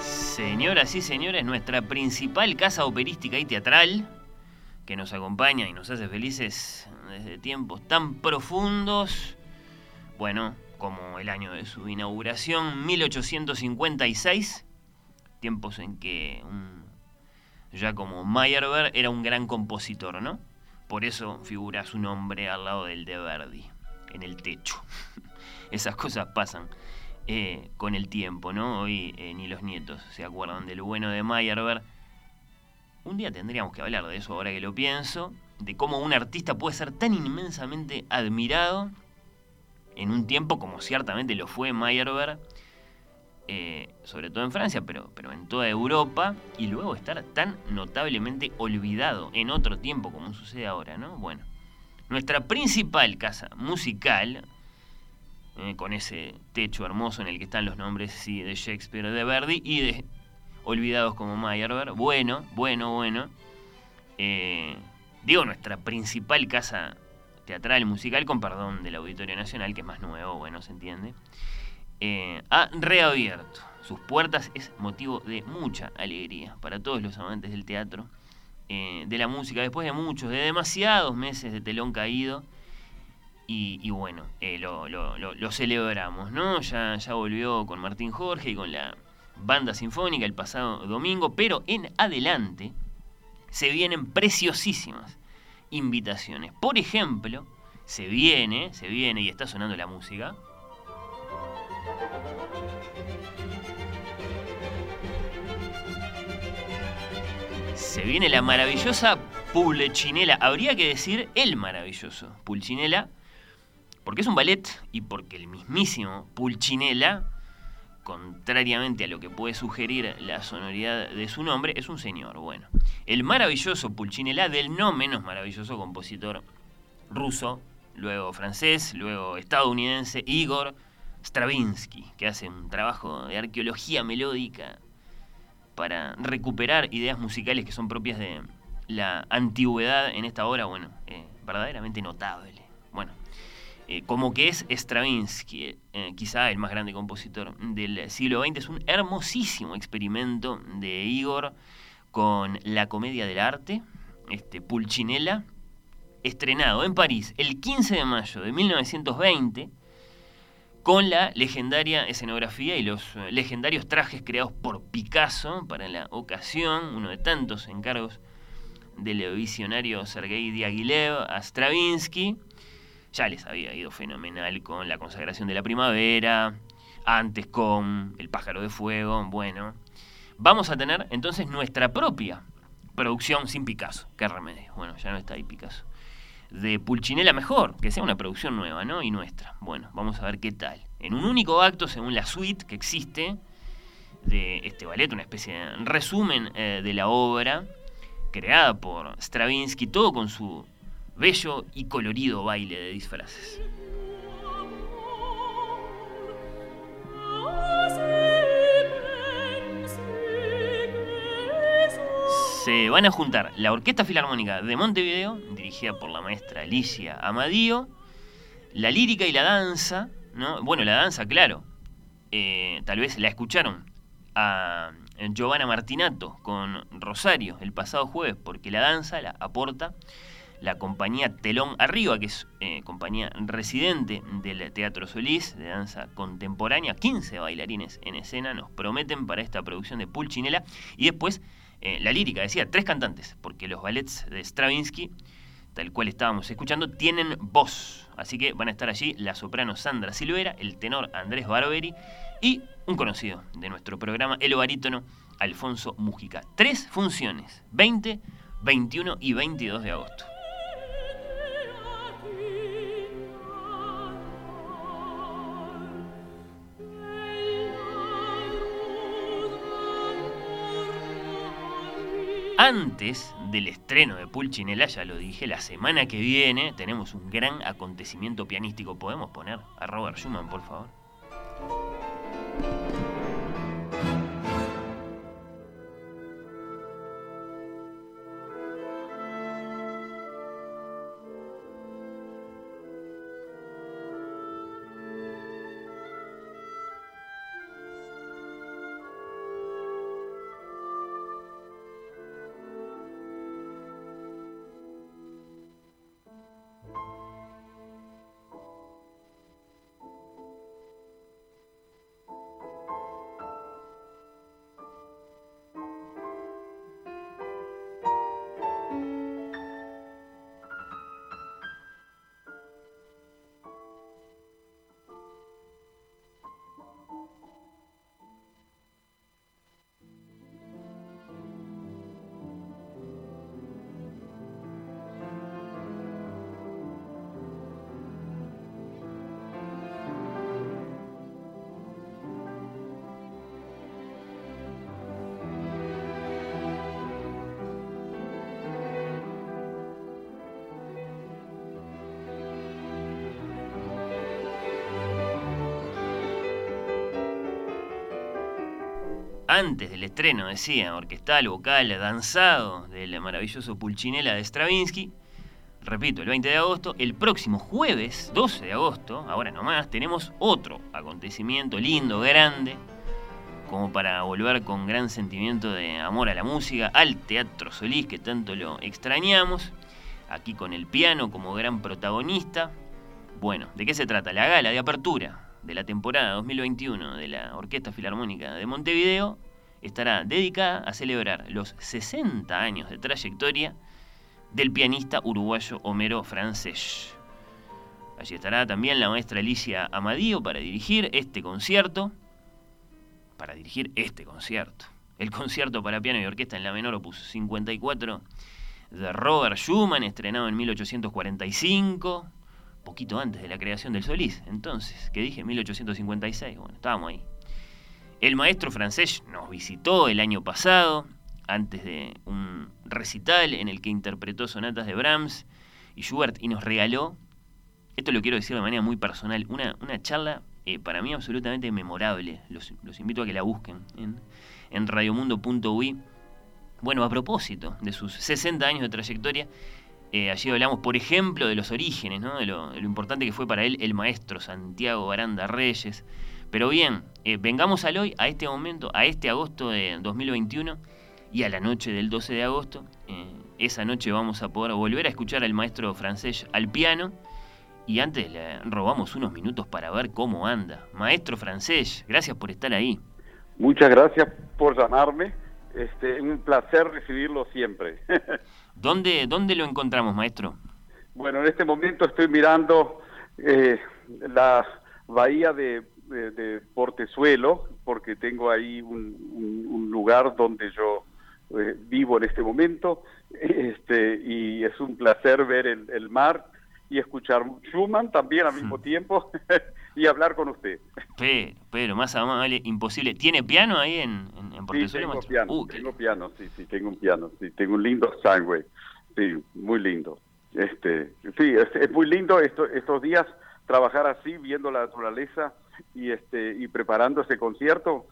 Señoras y señores, nuestra principal casa operística y teatral, que nos acompaña y nos hace felices desde tiempos tan profundos, bueno, como el año de su inauguración, 1856, tiempos en que ya como Meyerbeer era un gran compositor, ¿no? Por eso figura su nombre al lado del de Verdi, en el techo. Esas cosas pasan. Eh, con el tiempo, ¿no? Hoy eh, ni los nietos se acuerdan de lo bueno de Meyerbeer. Un día tendríamos que hablar de eso ahora que lo pienso, de cómo un artista puede ser tan inmensamente admirado en un tiempo como ciertamente lo fue Meyerbeer, eh, sobre todo en Francia, pero, pero en toda Europa, y luego estar tan notablemente olvidado en otro tiempo como sucede ahora, ¿no? Bueno, nuestra principal casa musical, eh, con ese techo hermoso en el que están los nombres de Shakespeare, de Verdi y de olvidados como Meyerbeer. Bueno, bueno, bueno. Eh, digo, nuestra principal casa teatral musical, con perdón del Auditorio Nacional, que es más nuevo, bueno, se entiende, eh, ha reabierto sus puertas. Es motivo de mucha alegría para todos los amantes del teatro, de la música, después de muchos, de demasiados meses de telón caído y, bueno, eh, lo, celebramos, ¿no? Ya, ya volvió con Martín Jorge y con la banda sinfónica el pasado domingo, pero en adelante se vienen preciosísimas invitaciones. Por ejemplo, se viene, se viene y está sonando la música. Se viene la maravillosa Pulcinella. Habría que decir el maravilloso Pulcinella porque es un ballet y porque el mismísimo Pulcinella, contrariamente a lo que puede sugerir la sonoridad de su nombre, es un señor. Bueno, el maravilloso Pulcinella del no menos maravilloso compositor ruso, luego francés, luego estadounidense, Igor Stravinsky, que hace un trabajo de arqueología melódica para recuperar ideas musicales que son propias de la antigüedad en esta obra, bueno, eh, verdaderamente notable. Eh, como que es Stravinsky, eh, quizá el más grande compositor del siglo XX, es un hermosísimo experimento de Igor con la comedia del arte, este, Pulcinella, estrenado en París el 15 de mayo de 1920, con la legendaria escenografía y los eh, legendarios trajes creados por Picasso para la ocasión, uno de tantos encargos del visionario Sergei Diaghilev a Stravinsky, ya les había ido fenomenal con la consagración de la primavera, antes con el pájaro de fuego, bueno. Vamos a tener entonces nuestra propia producción sin Picasso. Qué remedio. Bueno, ya no está ahí Picasso. De Pulcinella mejor, que sea una producción nueva, ¿no? Y nuestra. Bueno, vamos a ver qué tal. En un único acto, según la suite que existe de este ballet, una especie de resumen eh, de la obra, creada por Stravinsky, todo con su bello y colorido baile de disfraces. Se van a juntar la Orquesta Filarmónica de Montevideo, dirigida por la maestra Alicia Amadío, la lírica y la danza, ¿no? Bueno, la danza, claro, eh, tal vez la escucharon a Giovanna Martinato con Rosario el pasado jueves, porque la danza la aporta la compañía Telón Arriba, que es eh, compañía residente del Teatro Solís de danza contemporánea. 15 bailarines en escena nos prometen para esta producción de Pulcinella. Y después Eh, la lírica decía tres cantantes, porque los ballets de Stravinsky, tal cual estábamos escuchando, tienen voz. Así que van a estar allí la soprano Sandra Silvera, el tenor Andrés Barberi y un conocido de nuestro programa, el barítono Alfonso Mújica. Tres funciones, 20, 21 y 22 de agosto. Antes del estreno de Pulcinella, ya lo dije, la semana que viene tenemos un gran acontecimiento pianístico. ¿Podemos poner a Robert Schumann, por favor? Antes del estreno, decía, orquestal, vocal, danzado del maravilloso Pulcinella de Stravinsky. Repito, el 20 de agosto, el próximo jueves, 12 de agosto, ahora nomás, tenemos otro acontecimiento lindo, grande, como para volver con gran sentimiento de amor a la música, al Teatro Solís, que tanto lo extrañamos, aquí con el piano como gran protagonista. Bueno, ¿de qué se trata? La gala de apertura de la temporada 2021 de la Orquesta Filarmónica de Montevideo estará dedicada a celebrar los 60 años de trayectoria del pianista uruguayo Homero Francés. Allí estará también la maestra Alicia Amadío para dirigir este concierto. Para dirigir este concierto. El concierto para piano y orquesta en la menor opus 54 de Robert Schumann, estrenado en 1845, poquito antes de la creación del Solís. Entonces, ¿qué dije? 1856. Bueno, estábamos ahí. El maestro francés nos visitó el año pasado, antes de un recital en el que interpretó sonatas de Brahms y Schubert y nos regaló, esto lo quiero decir de manera muy personal, una, una charla eh, para mí absolutamente memorable. Los, invito a que la busquen en, en radiomundo.ui. Bueno, a propósito de sus 60 años de trayectoria, eh, allí hablamos, por ejemplo, de los orígenes, ¿no? de, lo, importante que fue para él el maestro Santiago Aranda Reyes, pero bien, eh, vengamos al hoy, a este momento, a este agosto de 2021 y a la noche del 12 de agosto. Eh, esa noche vamos a poder volver a escuchar al maestro francés al piano. Y antes le robamos unos minutos para ver cómo anda. Maestro francés, gracias por estar ahí. Muchas gracias por llamarme. Este, un placer recibirlo siempre. ¿Dónde, ¿Dónde lo encontramos, maestro? Bueno, en este momento estoy mirando eh, la bahía de de, Portezuelo, porque tengo ahí un, lugar donde yo eh, vivo en este momento, este, y es un placer ver el, mar y escuchar Schumann también al mismo tiempo y hablar con usted. Pero, pero más amable, imposible. ¿Tiene piano ahí en, en, Portezuelo? Sí, tengo piano, uh, tengo piano, sí, sí, tengo un piano, sí, tengo un lindo sangre, sí, muy lindo. Este, sí, es, muy lindo esto, estos días trabajar así, viendo la naturaleza y, este, y preparando ese concierto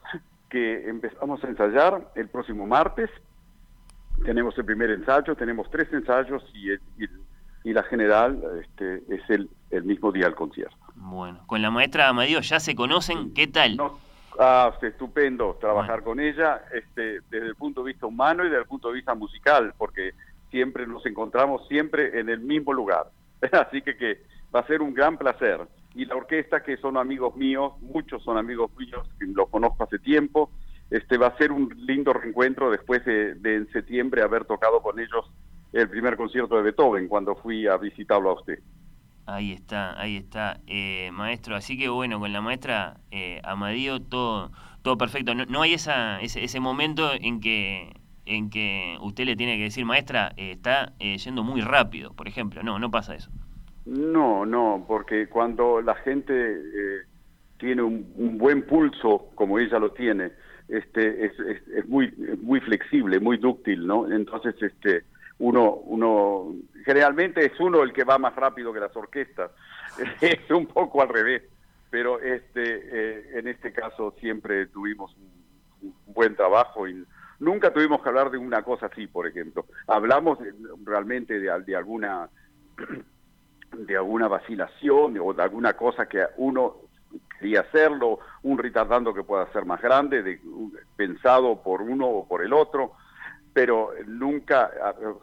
que empezamos a ensayar el próximo martes. Tenemos el primer ensayo, tenemos tres ensayos y, y, la general este, es el, el mismo día del concierto. Bueno, con la maestra Amadeo ya se conocen, ¿qué tal? ah, estupendo trabajar con ella este, desde el punto de vista humano y desde el punto de vista musical, porque siempre nos encontramos siempre en el mismo lugar. Así que, que va a ser un gran placer y la orquesta, que son amigos míos, muchos son amigos míos, los conozco hace tiempo, este va a ser un lindo reencuentro después de, en septiembre haber tocado con ellos el primer concierto de Beethoven cuando fui a visitarlo a usted. Ahí está, ahí está, eh, maestro. Así que bueno, con la maestra eh, Amadío todo, todo perfecto. No, hay esa, ese, ese, momento en que, en que usted le tiene que decir, maestra, eh, está eh, yendo muy rápido, por ejemplo. No, no pasa eso. No, no, porque cuando la gente tiene un, buen pulso, como ella lo tiene, este, es, es, muy, muy flexible, muy dúctil, ¿no? Entonces, este, uno, uno, generalmente es uno el que va más rápido que las orquestas, es un poco al revés, pero este, eh, en este caso siempre tuvimos un, buen trabajo y nunca tuvimos que hablar de una cosa así, por ejemplo. Hablamos realmente de, de alguna de alguna vacilación o de alguna cosa que uno quería hacerlo, un retardando que pueda ser más grande, de, pensado por uno o por el otro, pero nunca,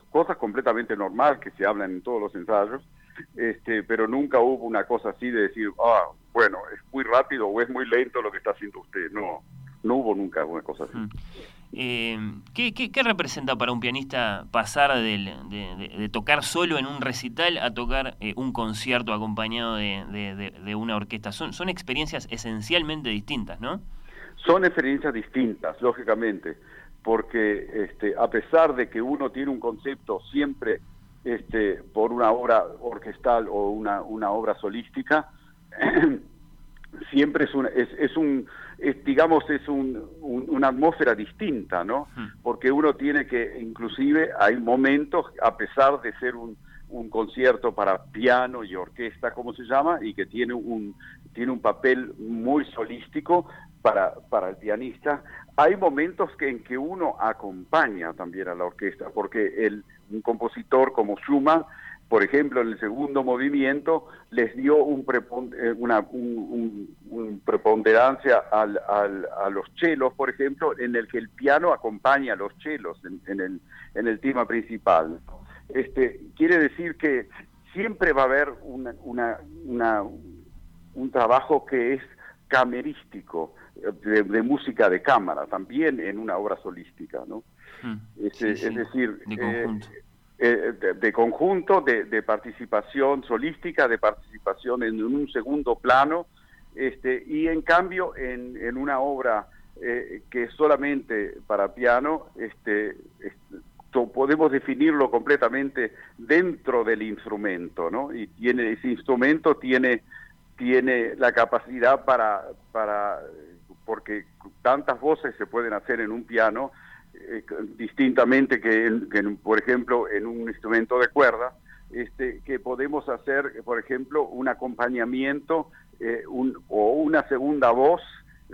cosas completamente normal que se hablan en todos los ensayos, este, pero nunca hubo una cosa así de decir, ah, bueno, es muy rápido o es muy lento lo que está haciendo usted. No, no hubo nunca una cosa así. Mm. Eh, ¿qué, qué, representa para un pianista pasar de, tocar solo en un recital a tocar eh, un concierto acompañado de, una orquesta? Son, son experiencias esencialmente distintas, ¿no? Son experiencias distintas, lógicamente, porque este, a pesar de que uno tiene un concepto siempre este, por una obra orquestal o una, una obra solística, siempre es un, es, un digamos, es un, una atmósfera distinta, ¿no? Porque uno tiene que, inclusive, hay momentos, a pesar de ser un, un concierto para piano y orquesta, como se llama, y que tiene un, tiene un papel muy solístico para, para el pianista, hay momentos que, en que uno acompaña también a la orquesta, porque el, un compositor como Schumann por ejemplo, en el segundo movimiento les dio un eh, una un, preponderancia al, a los chelos, por ejemplo, en el que el piano acompaña a los chelos en, el, en el tema principal. Este, quiere decir que siempre va a haber una, una, un trabajo que es camerístico, de, música de cámara, también en una obra solística, ¿no? Mm. es, decir, eh, eh, de, conjunto, de, participación solística, de participación en un segundo plano, este, y en cambio en, en una obra eh, que es solamente para piano, este, podemos definirlo completamente dentro del instrumento, ¿no? Y tiene ese instrumento tiene tiene la capacidad para para porque tantas voces se pueden hacer en un piano eh, distintamente que, por ejemplo, en un instrumento de cuerda, este, que podemos hacer, por ejemplo, un acompañamiento eh, o una segunda voz,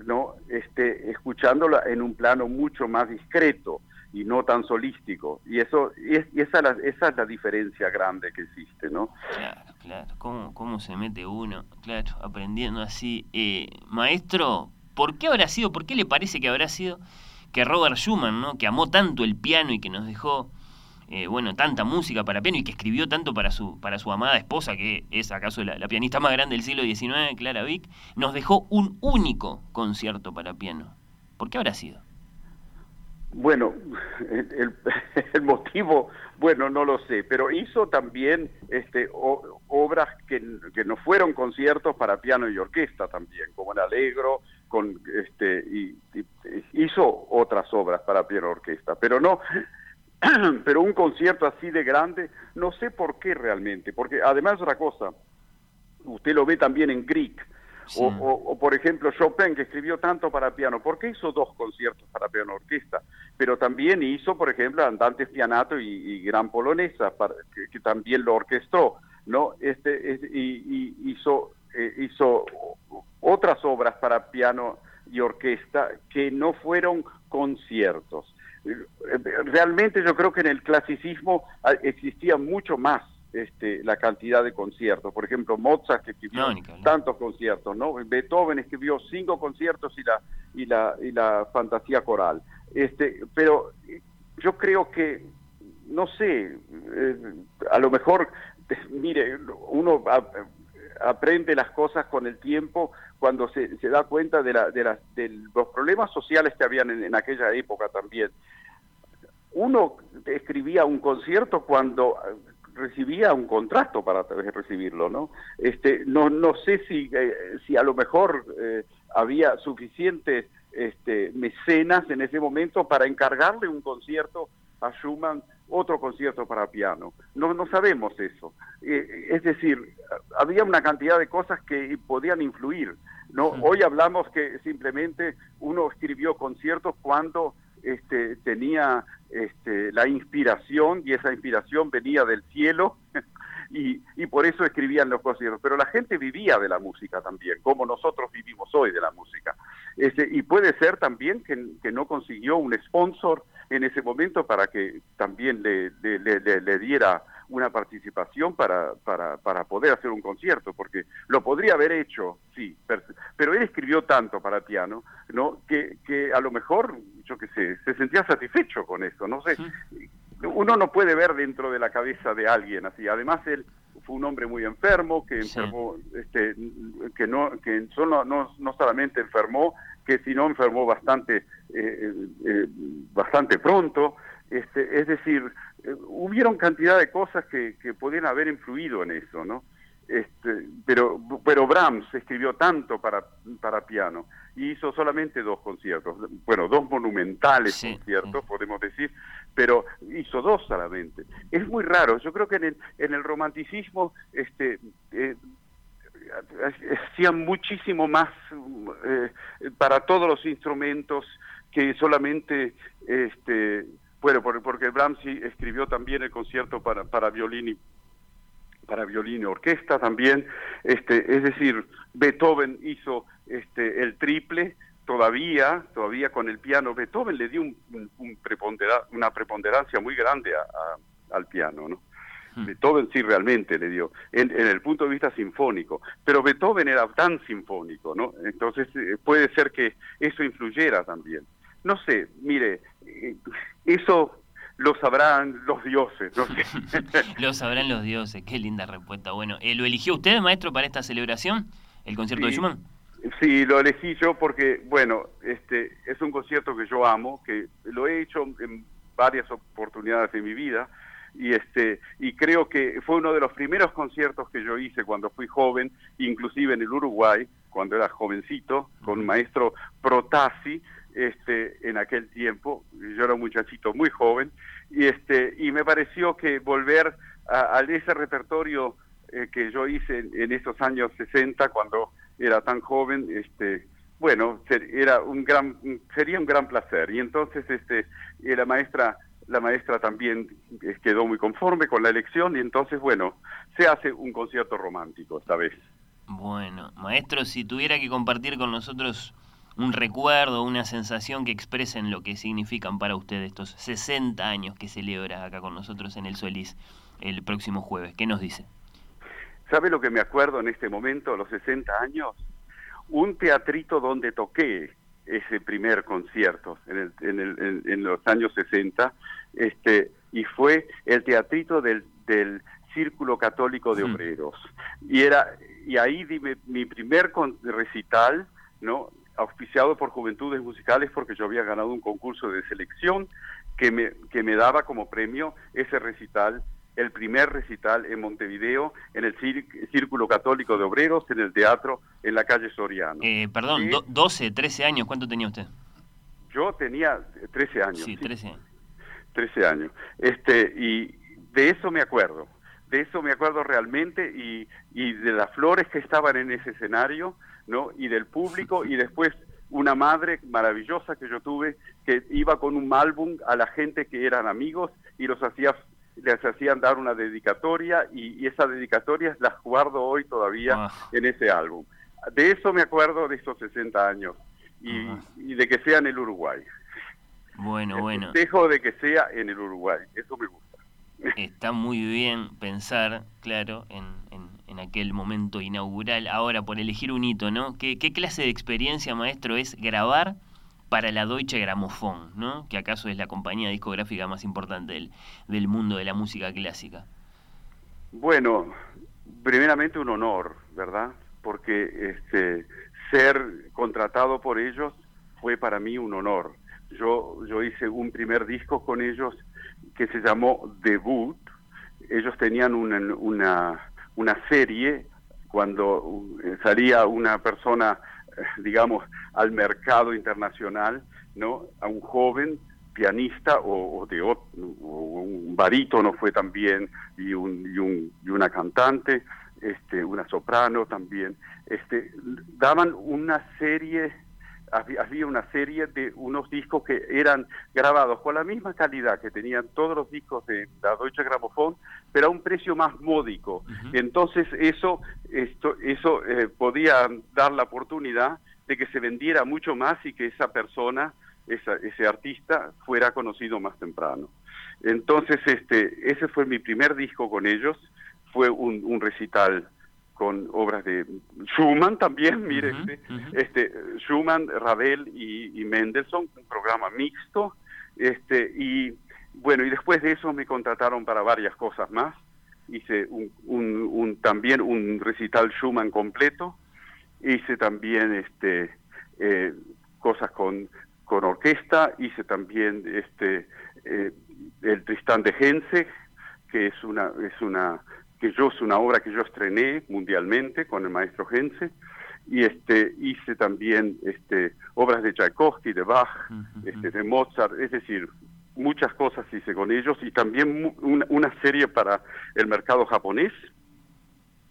no, este, escuchándola en un plano mucho más discreto y no tan solístico. Y eso y, esa, esa es la diferencia grande que existe, ¿no? Claro, claro. ¿Cómo, cómo se mete uno? Claro, aprendiendo así. Eh, maestro, ¿por qué habrá sido? ¿Por qué le parece que habrá sido? que Robert Schumann, ¿no? que amó tanto el piano y que nos dejó eh, bueno, tanta música para piano y que escribió tanto para su, para su amada esposa, que es acaso la, pianista más grande del siglo XIX, Clara Vick, nos dejó un único concierto para piano. ¿Por qué habrá sido? Bueno, el, el, motivo, bueno, no lo sé, pero hizo también este, obras que, que, no fueron conciertos para piano y orquesta también, como el Alegro, con este y, hizo otras obras para piano orquesta, pero no pero un concierto así de grande, no sé por qué realmente, porque además otra cosa, usted lo ve también en Grieg, o, por ejemplo Chopin que escribió tanto para piano, ¿por qué hizo dos conciertos para piano orquesta? Pero también hizo, por ejemplo, Andantes Pianato y, Gran Polonesa, para, que, también lo orquestó, ¿no? Este, y, hizo, eh, hizo otras obras para piano y orquesta que no fueron conciertos. Realmente yo creo que en el clasicismo existía mucho más este, la cantidad de conciertos. Por ejemplo, Mozart que escribió tantos conciertos, ¿no? Beethoven escribió cinco conciertos y la y la y la fantasía coral. Este, pero yo creo que no sé, eh, a lo mejor mire, uno aprende las cosas con el tiempo cuando se, da cuenta de, la, de, de, los problemas sociales que habían en, aquella época también. Uno escribía un concierto cuando recibía un contrato para recibirlo, ¿no? Este, no, no sé si, eh, si a lo mejor eh, había suficientes este, mecenas en ese momento para encargarle un concierto a Schumann otro concierto para piano. No, no sabemos eso. Eh, es decir, había una cantidad de cosas que podían influir. No, hoy hablamos que simplemente uno escribió conciertos cuando este, tenía este, la inspiración y esa inspiración venía del cielo y, y, por eso escribían los conciertos. Pero la gente vivía de la música también, como nosotros vivimos hoy de la música. Este, y puede ser también que, que no consiguió un sponsor en ese momento para que también le, le, diera una participación para, para, para, poder hacer un concierto, porque lo podría haber hecho, sí, pero, él escribió tanto para piano, ¿no? Que, que a lo mejor, yo qué sé, se sentía satisfecho con eso, no sé. Uno no puede ver dentro de la cabeza de alguien así. Además, él fue un hombre muy enfermo, que enfermó, este, que no, que solo, no, no solamente enfermó, que si no enfermó bastante, eh, eh, eh, bastante pronto. Este, es decir, hubieron cantidad de cosas que, que podían haber influido en eso, ¿no? Este, pero, pero Brahms escribió tanto para, para piano y hizo solamente dos conciertos, bueno, dos monumentales conciertos, podemos decir, pero hizo dos solamente. Es muy raro, yo creo que en el, en el romanticismo este, hacían muchísimo más eh, para todos los instrumentos que solamente este bueno porque Brahms escribió también el concierto para para violín y para violín y orquesta también este es decir Beethoven hizo este el triple todavía todavía con el piano. Beethoven le dio un, una preponderancia muy grande al piano no Beethoven sí realmente le dio, en, el punto de vista sinfónico, pero Beethoven era tan sinfónico, ¿no? Entonces eh, puede ser que eso influyera también. No sé, mire, eh, eso lo sabrán los dioses, no sé. lo sabrán los dioses, qué linda respuesta. Bueno, eh, ¿lo eligió usted, maestro, para esta celebración, el concierto de Schumann? Sí, lo elegí yo porque, bueno, este es un concierto que yo amo, que lo he hecho en varias oportunidades de mi vida, y este y creo que fue uno de los primeros conciertos que yo hice cuando fui joven, inclusive en el Uruguay, cuando era jovencito, con un maestro Protasi, este, en aquel tiempo, yo era un muchachito muy joven, y este, y me pareció que volver a, ese repertorio eh, que yo hice en, esos años 60, cuando era tan joven, este, bueno, era un gran, sería un gran placer. Y entonces, este, la maestra la maestra también eh, quedó muy conforme con la elección y entonces, bueno, se hace un concierto romántico esta vez. Bueno, maestro, si tuviera que compartir con nosotros un recuerdo, una sensación que expresen lo que significan para usted estos 60 años que celebra acá con nosotros en el Solís el próximo jueves, ¿qué nos dice? ¿Sabe lo que me acuerdo en este momento, los 60 años? Un teatrito donde toqué ese primer concierto en, el, en, el, en, los años 60, este, y fue el teatrito del, del Círculo Católico de Obreros. Y, era, y ahí di mi, primer recital, ¿no? auspiciado por Juventudes Musicales porque yo había ganado un concurso de selección que me, que me daba como premio ese recital el primer recital en Montevideo, en el Círculo Católico de Obreros, en el teatro, en la calle Soriano. Eh, perdón, 12, 13 años, ¿cuánto tenía usted? Yo tenía 13 años. Sí, 13 años. 13 años. Este, y de eso me acuerdo, de eso me acuerdo realmente y, y de las flores que estaban en ese escenario, ¿no? Y del público y después una madre maravillosa que yo tuve que iba con un álbum a la gente que eran amigos y los hacía les hacían dar una dedicatoria y, esa dedicatoria las guardo hoy todavía ah. en ese álbum. De eso me acuerdo de esos 60 años y, de que sea en el Uruguay. Bueno, bueno. Dejo de que sea en el Uruguay, eso me gusta. Está muy bien pensar, claro, en, en, aquel momento inaugural. Ahora, por elegir un hito, ¿no? ¿Qué, ¿Qué clase de experiencia, maestro, es grabar para la Deutsche Grammophon, ¿no? que acaso es la compañía discográfica más importante del, del mundo de la música clásica. Bueno, primeramente un honor, ¿verdad? Porque este, ser contratado por ellos fue para mí un honor. Yo, yo hice un primer disco con ellos que se llamó Debut. Ellos tenían una, una, una serie cuando salía una persona, digamos, al mercado internacional, ¿no? A un joven pianista o, de o un barítono fue también y, un, y, un, y una cantante, este, una soprano también, este, daban una serie había una serie de unos discos que eran grabados con la misma calidad que tenían todos los discos de la Deutsche Grammophon, pero a un precio más módico. Entonces eso, esto, eso eh, podía dar la oportunidad de que se vendiera mucho más y que esa persona, ese artista, fuera conocido más temprano. Entonces, este, ese fue mi primer disco con ellos, fue un, un recital con obras de Schumann también, mire, este, este, Schumann, Ravel y, Mendelssohn, un programa mixto, este, y bueno, y después de eso me contrataron para varias cosas más, hice un, un, también un recital Schumann completo, hice también este, eh, cosas con, con orquesta, hice también este, eh, el Tristán de Hense, que es una, es una que yo es una obra que yo estrené mundialmente con el maestro Hense y este hice también este obras de Tchaikovsky, de Bach, este, de Mozart, es decir, muchas cosas hice con ellos y también una, serie para el mercado japonés.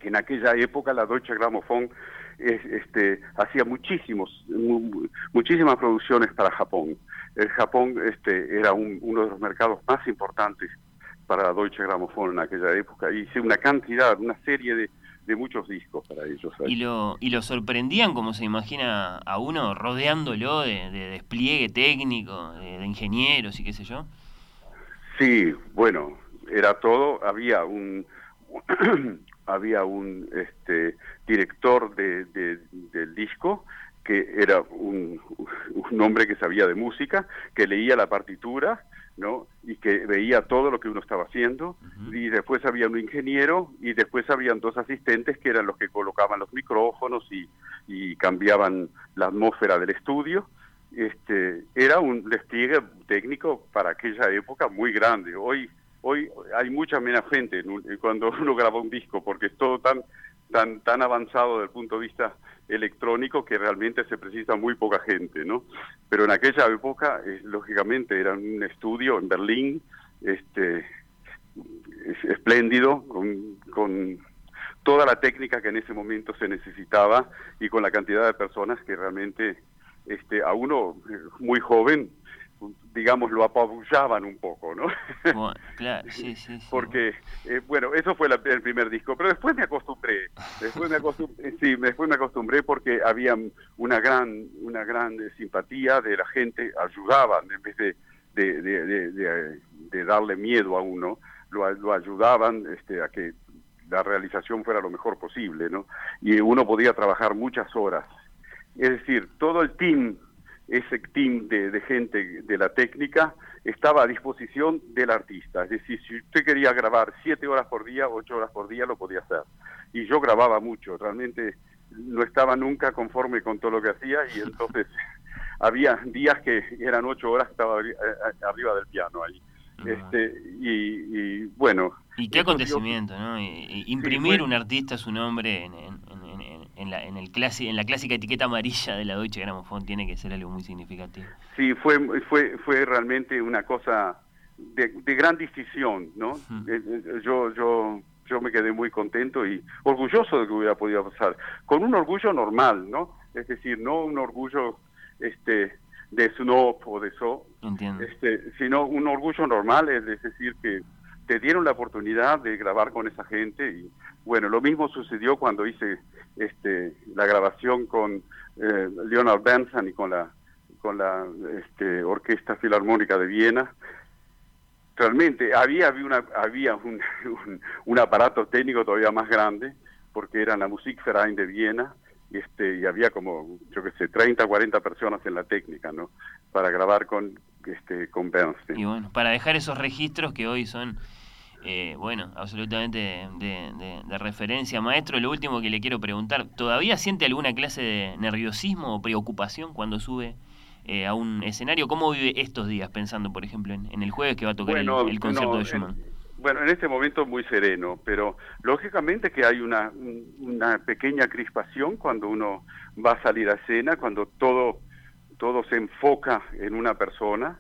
En aquella época la Deutsche Grammophon este, hacía muchísimos, muchísimas producciones para Japón. El Japón este, era uno de los mercados más importantes para Deutsche Grammophon en aquella época. Hice una cantidad, una serie de, de muchos discos para ellos. ¿Y lo, ¿Y lo sorprendían, como se imagina a uno, rodeándolo de, despliegue técnico, de, ingenieros y qué sé yo? Sí, bueno, era todo, había un... había un este, director de, del disco que era un, un hombre que sabía de música, que leía la partitura ¿no? Y que veía todo lo que uno estaba haciendo. Y después había un ingeniero y después habían dos asistentes que eran los que colocaban los micrófonos y, y cambiaban la atmósfera del estudio. Este, era un despliegue técnico para aquella época muy grande. Hoy, hoy hay mucha menos gente cuando uno graba un disco porque es todo tan, tan, tan avanzado desde el punto de vista electrónico que realmente se precisa muy poca gente, ¿no? Pero en aquella época, eh, lógicamente, era un estudio en Berlín, este, espléndido, con, con toda la técnica que en ese momento se necesitaba y con la cantidad de personas que realmente este, a uno eh, muy joven digamos, lo apabullaban un poco, ¿no? claro, sí, sí, Porque, eh, bueno, eso fue el primer disco, pero después me acostumbré, después me acostumbré, sí, después me acostumbré porque había una gran, una gran simpatía de la gente, ayudaban en vez de, de, de, de, darle miedo a uno, lo, lo ayudaban este, a que la realización fuera lo mejor posible, ¿no? Y uno podía trabajar muchas horas. Es decir, todo el team ese team de, gente de la técnica estaba a disposición del artista. Es decir, si usted quería grabar siete horas por día, ocho horas por día, lo podía hacer. Y yo grababa mucho, realmente no estaba nunca conforme con todo lo que hacía y entonces había días que eran ocho horas, estaba eh, eh, arriba del piano ahí. Este, y, bueno. Y qué acontecimiento, ¿no? imprimir un artista su nombre en, en la, en, el clasi, en la clásica etiqueta amarilla de la Deutsche Grammophon tiene que ser algo muy significativo. Sí, fue, fue, fue realmente una cosa de, gran decisión, ¿no? Eh, eh, yo, yo, yo me quedé muy contento y orgulloso de que hubiera podido pasar, con un orgullo normal, ¿no? Es decir, no un orgullo este de snob o de so, este, sino un orgullo normal, es decir, que te dieron la oportunidad de grabar con esa gente y bueno, lo mismo sucedió cuando hice este, la grabación con eh, Leonard Benson y con la con la este, Orquesta Filarmónica de Viena. Realmente había, había, un, un, aparato técnico todavía más grande, porque era la Musikverein de Viena, y, este, y había como, yo qué sé, 30, 40 personas en la técnica, ¿no? Para grabar con, este, con Bernstein. Y bueno, para dejar esos registros que hoy son eh, bueno, absolutamente de, referencia, maestro. Lo último que le quiero preguntar, ¿todavía siente alguna clase de nerviosismo o preocupación cuando sube eh, a un escenario? ¿Cómo vive estos días pensando, por ejemplo, en, el jueves que va a tocar el, concierto de Schumann? bueno, en este momento muy sereno, pero lógicamente que hay una, una pequeña crispación cuando uno va a salir a escena, cuando todo, todo se enfoca en una persona,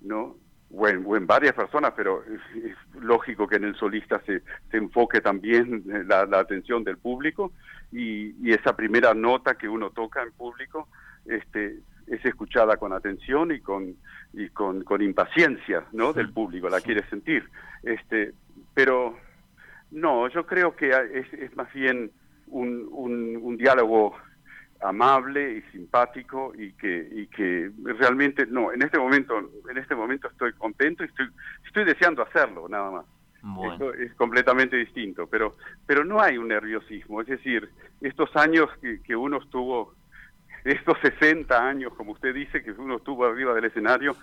¿no? O en, varias personas, pero es, lógico que en el solista se, se enfoque también la, atención del público y, y, esa primera nota que uno toca en público este, es escuchada con atención y con, y con, con impaciencia ¿no? del público, la quiere sentir. Este, pero no, yo creo que es, es más bien un, un, un diálogo amable y simpático y que y que realmente no en este momento en este momento estoy contento y estoy estoy deseando hacerlo nada más. Esto es completamente distinto pero pero no hay un nerviosismo. Es decir estos años que, que uno estuvo estos 60 años como usted dice que uno estuvo arriba del escenario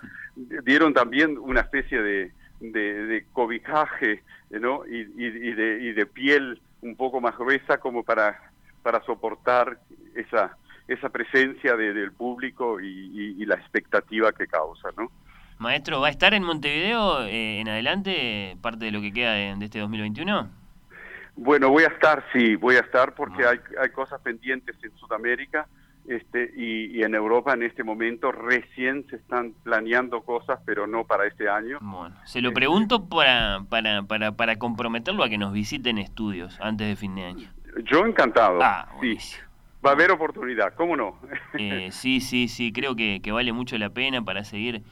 dieron también una especie de de, cobijaje ¿no? y, y, de, y de piel un poco más gruesa como para para soportar esa esa presencia del público y, la expectativa que causa, ¿no? Maestro, ¿va a estar en Montevideo eh, en adelante parte de lo que queda de, este 2021? Bueno, voy a estar, sí, voy a estar porque hay, hay cosas pendientes en Sudamérica este, y, en Europa en este momento recién se están planeando cosas, pero no para este año. Bueno, se lo pregunto para, para, para, para comprometerlo a que nos visiten estudios antes de fin de año. Yo encantado. Ah, sí. Va a haber oportunidad, ¿cómo no? Eh, sí, sí, sí, creo que, vale mucho la pena para seguir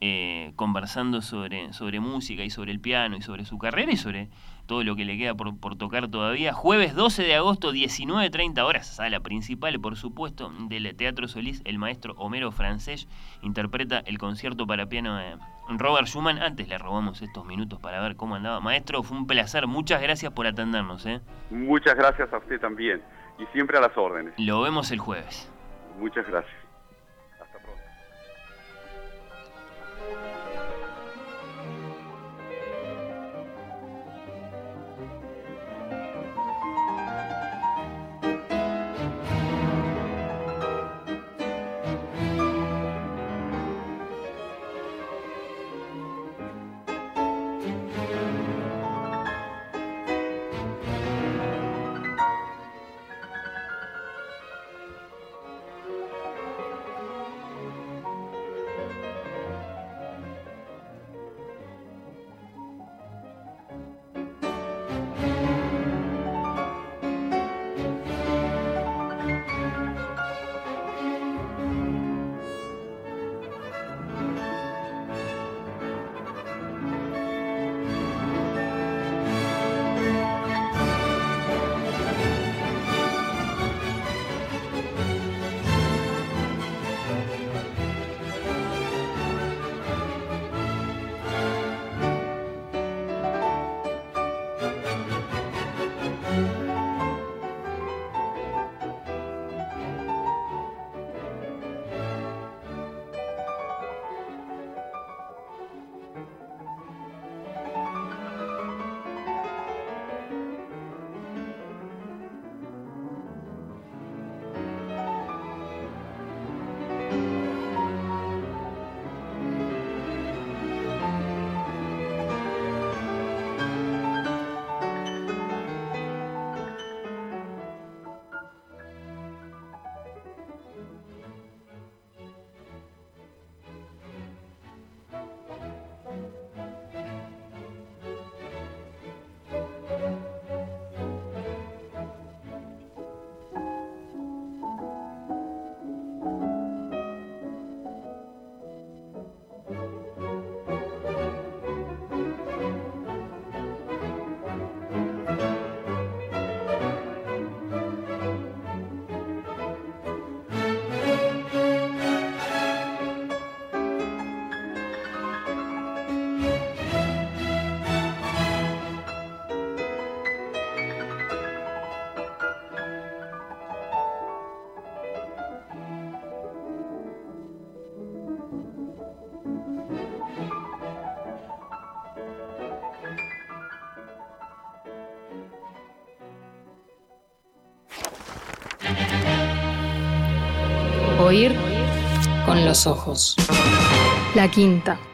eh, conversando sobre, sobre música y sobre el piano y sobre su carrera y sobre todo lo que le queda por, por tocar todavía. Jueves 12 de agosto, 19.30 horas, sala principal, por supuesto, del Teatro Solís, el maestro Homero Francés interpreta el concierto para piano de Robert Schumann. Antes le robamos estos minutos para ver cómo andaba. Maestro, fue un placer, muchas gracias por atendernos. ¿eh? Muchas gracias a usted también y siempre a las órdenes. Lo vemos el jueves. Muchas gracias. Los ojos. La quinta.